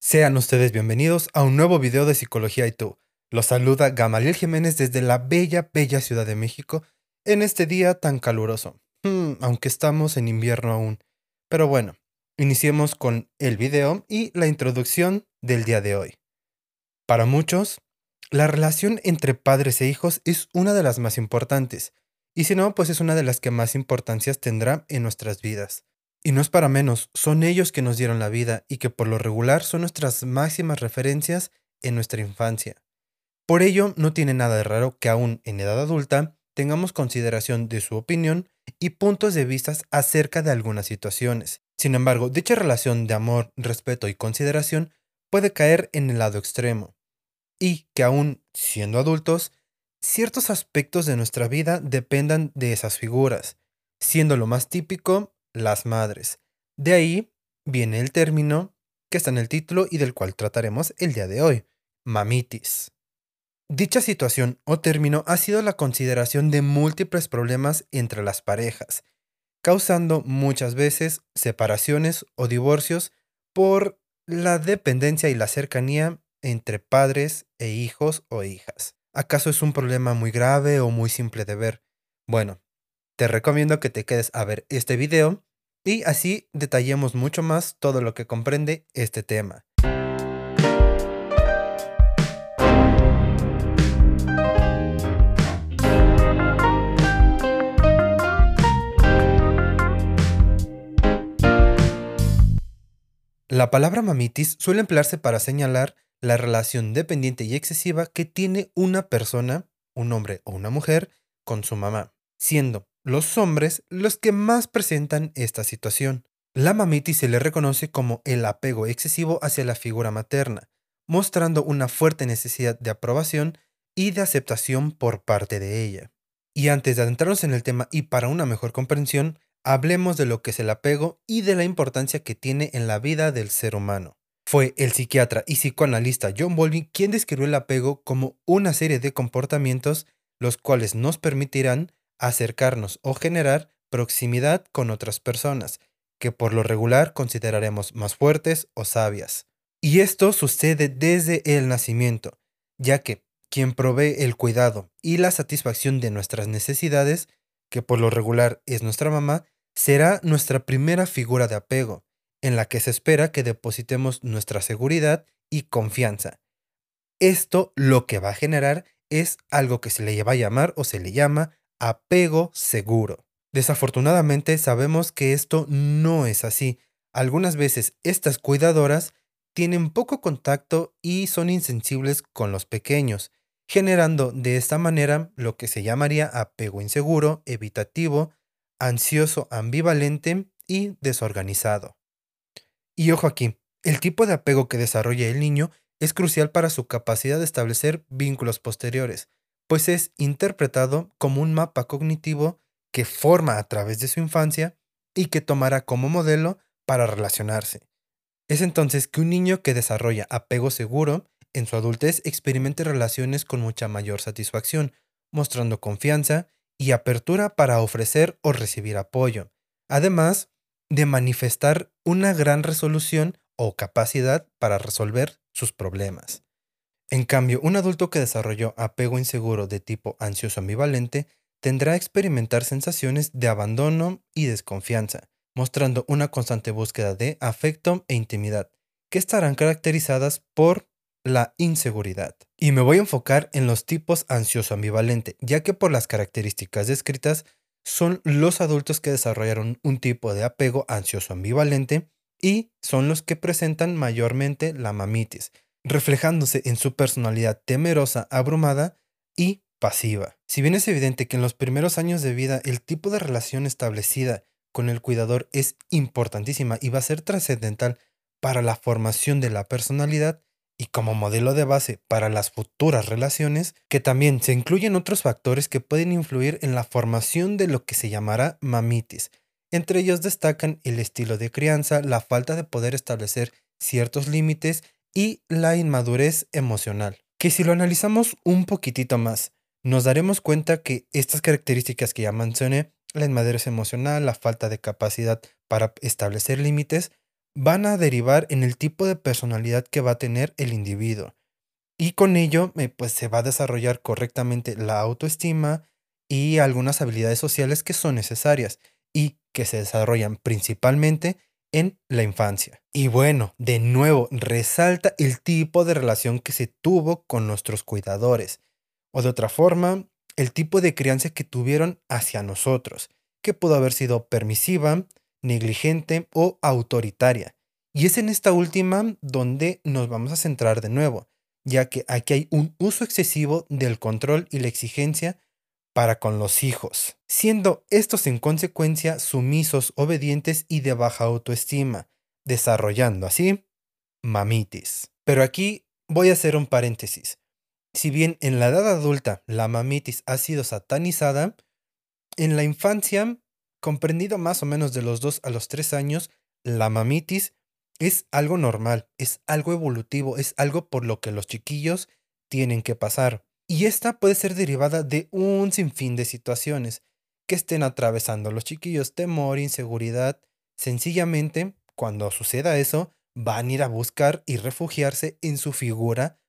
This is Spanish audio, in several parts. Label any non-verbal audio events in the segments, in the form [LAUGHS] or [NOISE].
Sean ustedes bienvenidos a un nuevo video de Psicología y tú. Los saluda Gamaliel Jiménez desde la bella, bella Ciudad de México en este día tan caluroso. Hmm, aunque estamos en invierno aún. Pero bueno, iniciemos con el video y la introducción del día de hoy. Para muchos, la relación entre padres e hijos es una de las más importantes, y si no, pues es una de las que más importancias tendrá en nuestras vidas. Y no es para menos, son ellos que nos dieron la vida y que por lo regular son nuestras máximas referencias en nuestra infancia. Por ello, no tiene nada de raro que aún en edad adulta tengamos consideración de su opinión y puntos de vista acerca de algunas situaciones. Sin embargo, dicha relación de amor, respeto y consideración puede caer en el lado extremo, y que aún siendo adultos, ciertos aspectos de nuestra vida dependan de esas figuras, siendo lo más típico las madres. De ahí viene el término que está en el título y del cual trataremos el día de hoy, mamitis. Dicha situación o término ha sido la consideración de múltiples problemas entre las parejas, causando muchas veces separaciones o divorcios por la dependencia y la cercanía entre padres e hijos o hijas. ¿Acaso es un problema muy grave o muy simple de ver? Bueno, te recomiendo que te quedes a ver este video y así detallemos mucho más todo lo que comprende este tema. La palabra mamitis suele emplearse para señalar la relación dependiente y excesiva que tiene una persona, un hombre o una mujer, con su mamá, siendo los hombres los que más presentan esta situación. La mamitis se le reconoce como el apego excesivo hacia la figura materna, mostrando una fuerte necesidad de aprobación y de aceptación por parte de ella. Y antes de adentrarnos en el tema y para una mejor comprensión, hablemos de lo que es el apego y de la importancia que tiene en la vida del ser humano. Fue el psiquiatra y psicoanalista John Bowlby quien describió el apego como una serie de comportamientos los cuales nos permitirán acercarnos o generar proximidad con otras personas, que por lo regular consideraremos más fuertes o sabias. Y esto sucede desde el nacimiento, ya que quien provee el cuidado y la satisfacción de nuestras necesidades, que por lo regular es nuestra mamá, será nuestra primera figura de apego, en la que se espera que depositemos nuestra seguridad y confianza. Esto lo que va a generar es algo que se le va a llamar o se le llama apego seguro. Desafortunadamente sabemos que esto no es así. Algunas veces estas cuidadoras tienen poco contacto y son insensibles con los pequeños, generando de esta manera lo que se llamaría apego inseguro, evitativo, ansioso, ambivalente y desorganizado. Y ojo aquí, el tipo de apego que desarrolla el niño es crucial para su capacidad de establecer vínculos posteriores, pues es interpretado como un mapa cognitivo que forma a través de su infancia y que tomará como modelo para relacionarse. Es entonces que un niño que desarrolla apego seguro en su adultez experimente relaciones con mucha mayor satisfacción, mostrando confianza y apertura para ofrecer o recibir apoyo, además de manifestar una gran resolución o capacidad para resolver sus problemas. En cambio, un adulto que desarrolló apego inseguro de tipo ansioso ambivalente tendrá a experimentar sensaciones de abandono y desconfianza, mostrando una constante búsqueda de afecto e intimidad, que estarán caracterizadas por la inseguridad. Y me voy a enfocar en los tipos ansioso ambivalente, ya que por las características descritas son los adultos que desarrollaron un tipo de apego ansioso ambivalente y son los que presentan mayormente la mamitis, reflejándose en su personalidad temerosa, abrumada y pasiva. Si bien es evidente que en los primeros años de vida el tipo de relación establecida con el cuidador es importantísima y va a ser trascendental para la formación de la personalidad y como modelo de base para las futuras relaciones, que también se incluyen otros factores que pueden influir en la formación de lo que se llamará mamitis. Entre ellos destacan el estilo de crianza, la falta de poder establecer ciertos límites y la inmadurez emocional, que si lo analizamos un poquitito más, nos daremos cuenta que estas características que ya mencioné, la inmadurez emocional, la falta de capacidad para establecer límites, van a derivar en el tipo de personalidad que va a tener el individuo. Y con ello, eh, pues se va a desarrollar correctamente la autoestima y algunas habilidades sociales que son necesarias y que se desarrollan principalmente en la infancia. Y bueno, de nuevo, resalta el tipo de relación que se tuvo con nuestros cuidadores. O de otra forma, el tipo de crianza que tuvieron hacia nosotros, que pudo haber sido permisiva, negligente o autoritaria. Y es en esta última donde nos vamos a centrar de nuevo, ya que aquí hay un uso excesivo del control y la exigencia para con los hijos, siendo estos en consecuencia sumisos, obedientes y de baja autoestima, desarrollando así mamitis. Pero aquí voy a hacer un paréntesis. Si bien en la edad adulta la mamitis ha sido satanizada, en la infancia, comprendido más o menos de los 2 a los 3 años, la mamitis es algo normal, es algo evolutivo, es algo por lo que los chiquillos tienen que pasar. Y esta puede ser derivada de un sinfín de situaciones que estén atravesando los chiquillos, temor, inseguridad. Sencillamente, cuando suceda eso, van a ir a buscar y refugiarse en su figura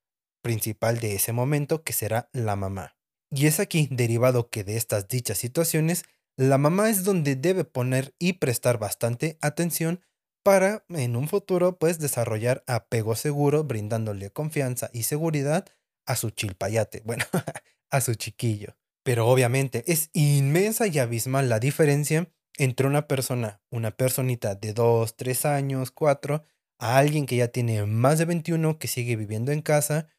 principal de ese momento, que será la mamá. Y es aquí, derivado que de estas dichas situaciones, la mamá es donde debe poner y prestar bastante atención para en un futuro pues desarrollar apego seguro, brindándole confianza y seguridad a su chilpayate, [LAUGHS] bueno, a su chiquillo. Pero obviamente es inmensa y abismal la diferencia entre una persona, una personita de 2, 3 años, 4, a alguien que ya tiene más de 21, que sigue viviendo en casa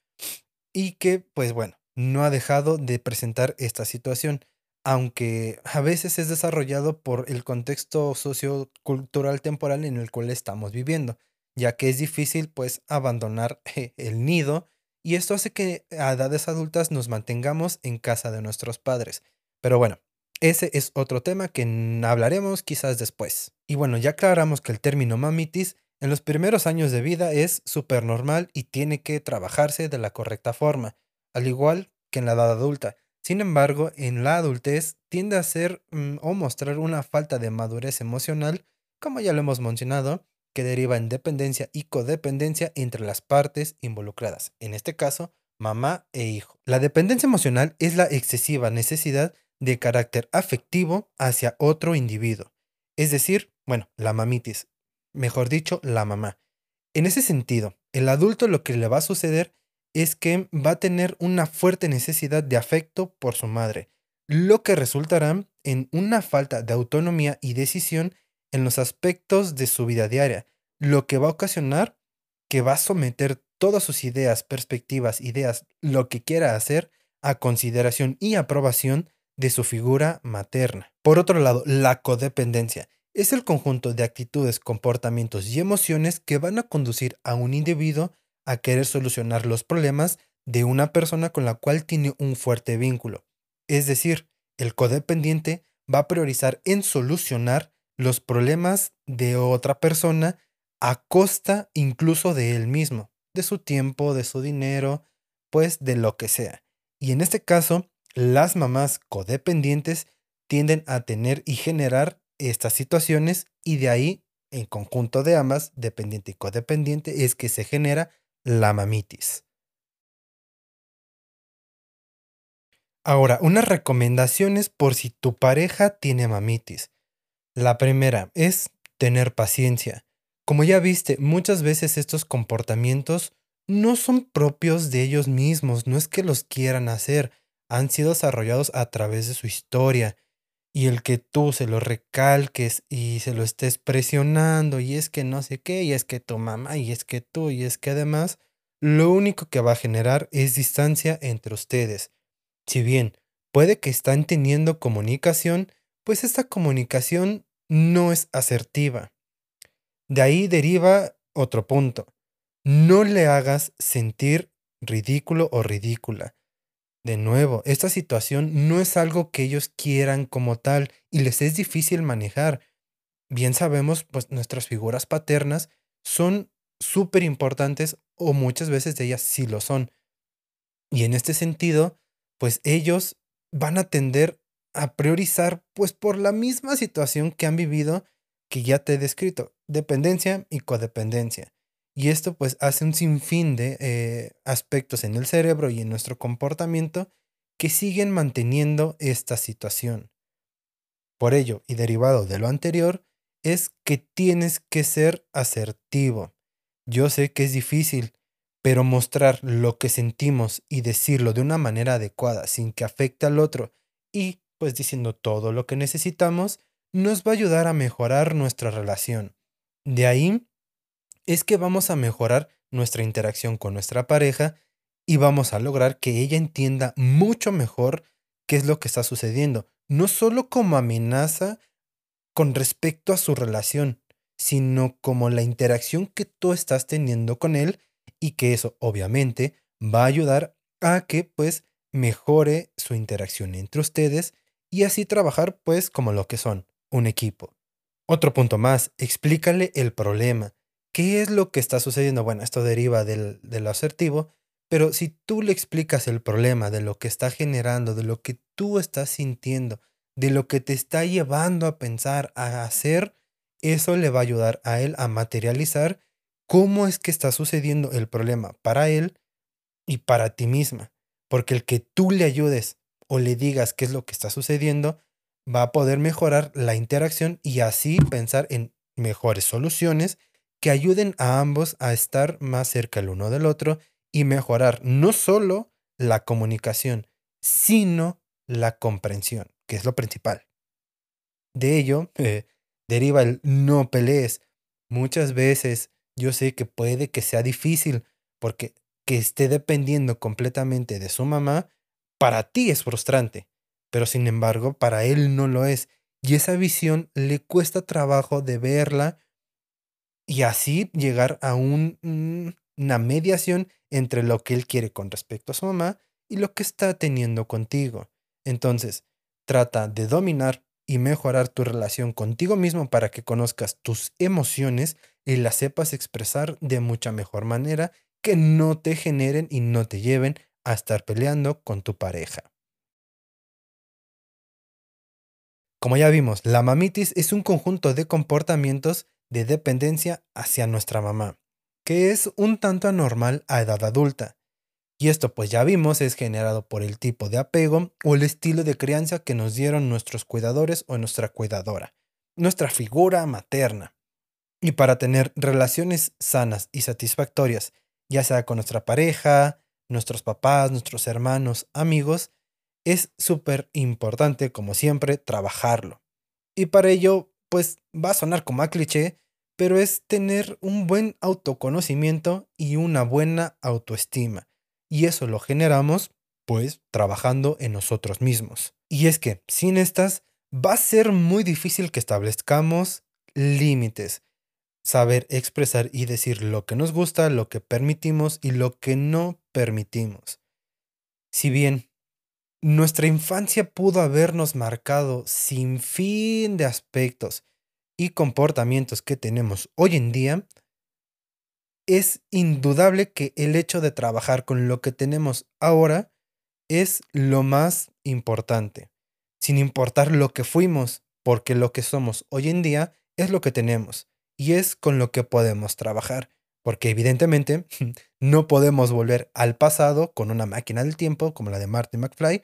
y que, pues bueno, no ha dejado de presentar esta situación, aunque a veces es desarrollado por el contexto sociocultural temporal en el cual estamos viviendo, ya que es difícil pues abandonar [LAUGHS] el nido y esto hace que a edades adultas nos mantengamos en casa de nuestros padres. Pero bueno, ese es otro tema que hablaremos quizás después. Y bueno, ya aclaramos que el término mamitis en los primeros años de vida es súper normal y tiene que trabajarse de la correcta forma, al igual que en la edad adulta. Sin embargo, en la adultez tiende a ser mm, o mostrar una falta de madurez emocional, como ya lo hemos mencionado, que deriva en dependencia y codependencia entre las partes involucradas, en este caso, mamá e hijo. La dependencia emocional es la excesiva necesidad de carácter afectivo hacia otro individuo, es decir, bueno, la mamitis, mejor dicho, la mamá. En ese sentido, el adulto lo que le va a suceder es que va a tener una fuerte necesidad de afecto por su madre, lo que resultará en una falta de autonomía y decisión en los aspectos de su vida diaria, lo que va a ocasionar que va a someter todas sus ideas, perspectivas, ideas, lo que quiera hacer, a consideración y aprobación de su figura materna. Por otro lado, la codependencia es el conjunto de actitudes, comportamientos y emociones que van a conducir a un individuo a querer solucionar los problemas de una persona con la cual tiene un fuerte vínculo. Es decir, el codependiente va a priorizar en solucionar los problemas de otra persona a costa incluso de él mismo, de su tiempo, de su dinero, pues de lo que sea. Y en este caso, las mamás codependientes tienden a tener y generar estas situaciones y de ahí, en conjunto de ambas, dependiente y codependiente, es que se genera la mamitis. Ahora, unas recomendaciones por si tu pareja tiene mamitis. La primera es tener paciencia. Como ya viste, muchas veces estos comportamientos no son propios de ellos mismos, no es que los quieran hacer, han sido desarrollados a través de su historia. Y el que tú se lo recalques y se lo estés presionando y es que no sé qué, y es que tu mamá, y es que tú, y es que además, lo único que va a generar es distancia entre ustedes. Si bien puede que están teniendo comunicación, pues esta comunicación no es asertiva. De ahí deriva otro punto. No le hagas sentir ridículo o ridícula. De nuevo, esta situación no es algo que ellos quieran como tal y les es difícil manejar. Bien sabemos, pues nuestras figuras paternas son súper importantes o muchas veces ellas sí lo son. Y en este sentido, pues ellos van a tender a priorizar, pues por la misma situación que han vivido, que ya te he descrito, dependencia y codependencia. Y esto pues hace un sinfín de eh, aspectos en el cerebro y en nuestro comportamiento que siguen manteniendo esta situación. Por ello, y derivado de lo anterior, es que tienes que ser asertivo. Yo sé que es difícil, pero mostrar lo que sentimos y decirlo de una manera adecuada sin que afecte al otro y pues diciendo todo lo que necesitamos, nos va a ayudar a mejorar nuestra relación. De ahí es que vamos a mejorar nuestra interacción con nuestra pareja y vamos a lograr que ella entienda mucho mejor qué es lo que está sucediendo, no solo como amenaza con respecto a su relación, sino como la interacción que tú estás teniendo con él y que eso obviamente va a ayudar a que pues mejore su interacción entre ustedes y así trabajar pues como lo que son, un equipo. Otro punto más, explícale el problema. ¿Qué es lo que está sucediendo? Bueno, esto deriva del, del asertivo, pero si tú le explicas el problema de lo que está generando, de lo que tú estás sintiendo, de lo que te está llevando a pensar, a hacer, eso le va a ayudar a él a materializar cómo es que está sucediendo el problema para él y para ti misma. Porque el que tú le ayudes o le digas qué es lo que está sucediendo, va a poder mejorar la interacción y así pensar en mejores soluciones que ayuden a ambos a estar más cerca el uno del otro y mejorar no solo la comunicación, sino la comprensión, que es lo principal. De ello eh, deriva el no pelees. Muchas veces yo sé que puede que sea difícil porque que esté dependiendo completamente de su mamá, para ti es frustrante, pero sin embargo para él no lo es. Y esa visión le cuesta trabajo de verla y así llegar a un, una mediación entre lo que él quiere con respecto a su mamá y lo que está teniendo contigo. Entonces, trata de dominar y mejorar tu relación contigo mismo para que conozcas tus emociones y las sepas expresar de mucha mejor manera que no te generen y no te lleven a estar peleando con tu pareja. Como ya vimos, la mamitis es un conjunto de comportamientos de dependencia hacia nuestra mamá que es un tanto anormal a edad adulta. Y esto pues ya vimos es generado por el tipo de apego o el estilo de crianza que nos dieron nuestros cuidadores o nuestra cuidadora, nuestra figura materna. Y para tener relaciones sanas y satisfactorias, ya sea con nuestra pareja, nuestros papás, nuestros hermanos, amigos, es súper importante, como siempre, trabajarlo. Y para ello, pues va a sonar como a cliché, pero es tener un buen autoconocimiento y una buena autoestima. Y eso lo generamos, pues, trabajando en nosotros mismos. Y es que, sin estas, va a ser muy difícil que establezcamos límites. Saber expresar y decir lo que nos gusta, lo que permitimos y lo que no permitimos. Si bien nuestra infancia pudo habernos marcado sin fin de aspectos y comportamientos que tenemos hoy en día, es indudable que el hecho de trabajar con lo que tenemos ahora es lo más importante, sin importar lo que fuimos, porque lo que somos hoy en día es lo que tenemos y es con lo que podemos trabajar, porque evidentemente [LAUGHS] no podemos volver al pasado con una máquina del tiempo como la de Marty McFly,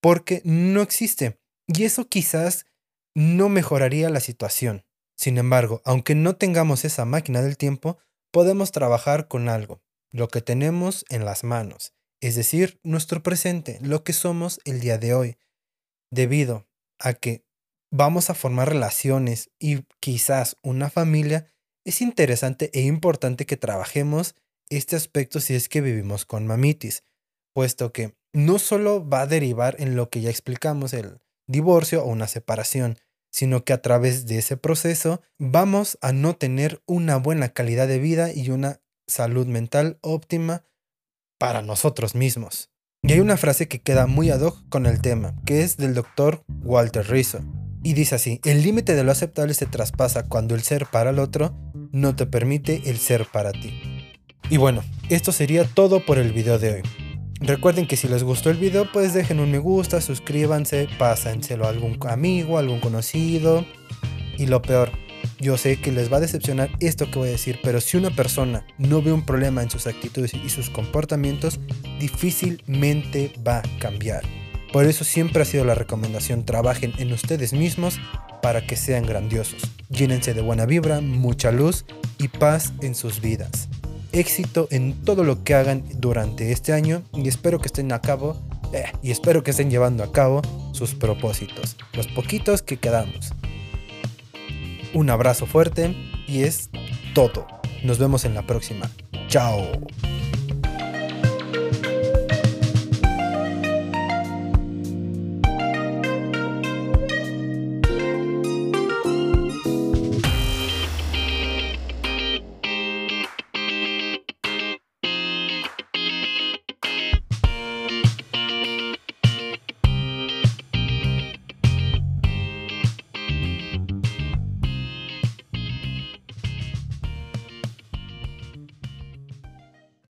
porque no existe. Y eso quizás no mejoraría la situación. Sin embargo, aunque no tengamos esa máquina del tiempo, podemos trabajar con algo, lo que tenemos en las manos, es decir, nuestro presente, lo que somos el día de hoy, debido a que vamos a formar relaciones y quizás una familia, es interesante e importante que trabajemos este aspecto si es que vivimos con mamitis, puesto que no solo va a derivar en lo que ya explicamos, el divorcio o una separación, sino que a través de ese proceso vamos a no tener una buena calidad de vida y una salud mental óptima para nosotros mismos. Y hay una frase que queda muy ad hoc con el tema, que es del doctor Walter Rizzo. Y dice así, el límite de lo aceptable se traspasa cuando el ser para el otro no te permite el ser para ti. Y bueno, esto sería todo por el video de hoy. Recuerden que si les gustó el video, pues dejen un me gusta, suscríbanse, pásenselo a algún amigo, algún conocido. Y lo peor, Yo sé que les va a decepcionar esto que voy a decir, pero si una persona no ve un problema en sus actitudes y sus comportamientos, difícilmente va a cambiar. Por eso siempre ha sido la recomendación, trabajen en ustedes mismos para que sean grandiosos. Llénense de buena vibra, mucha luz y paz en sus vidas. Éxito en todo lo que hagan durante este año y espero que estén a cabo eh, y espero que estén llevando a cabo sus propósitos, los poquitos que quedamos. Un abrazo fuerte y es todo. Nos vemos en la próxima. Chao.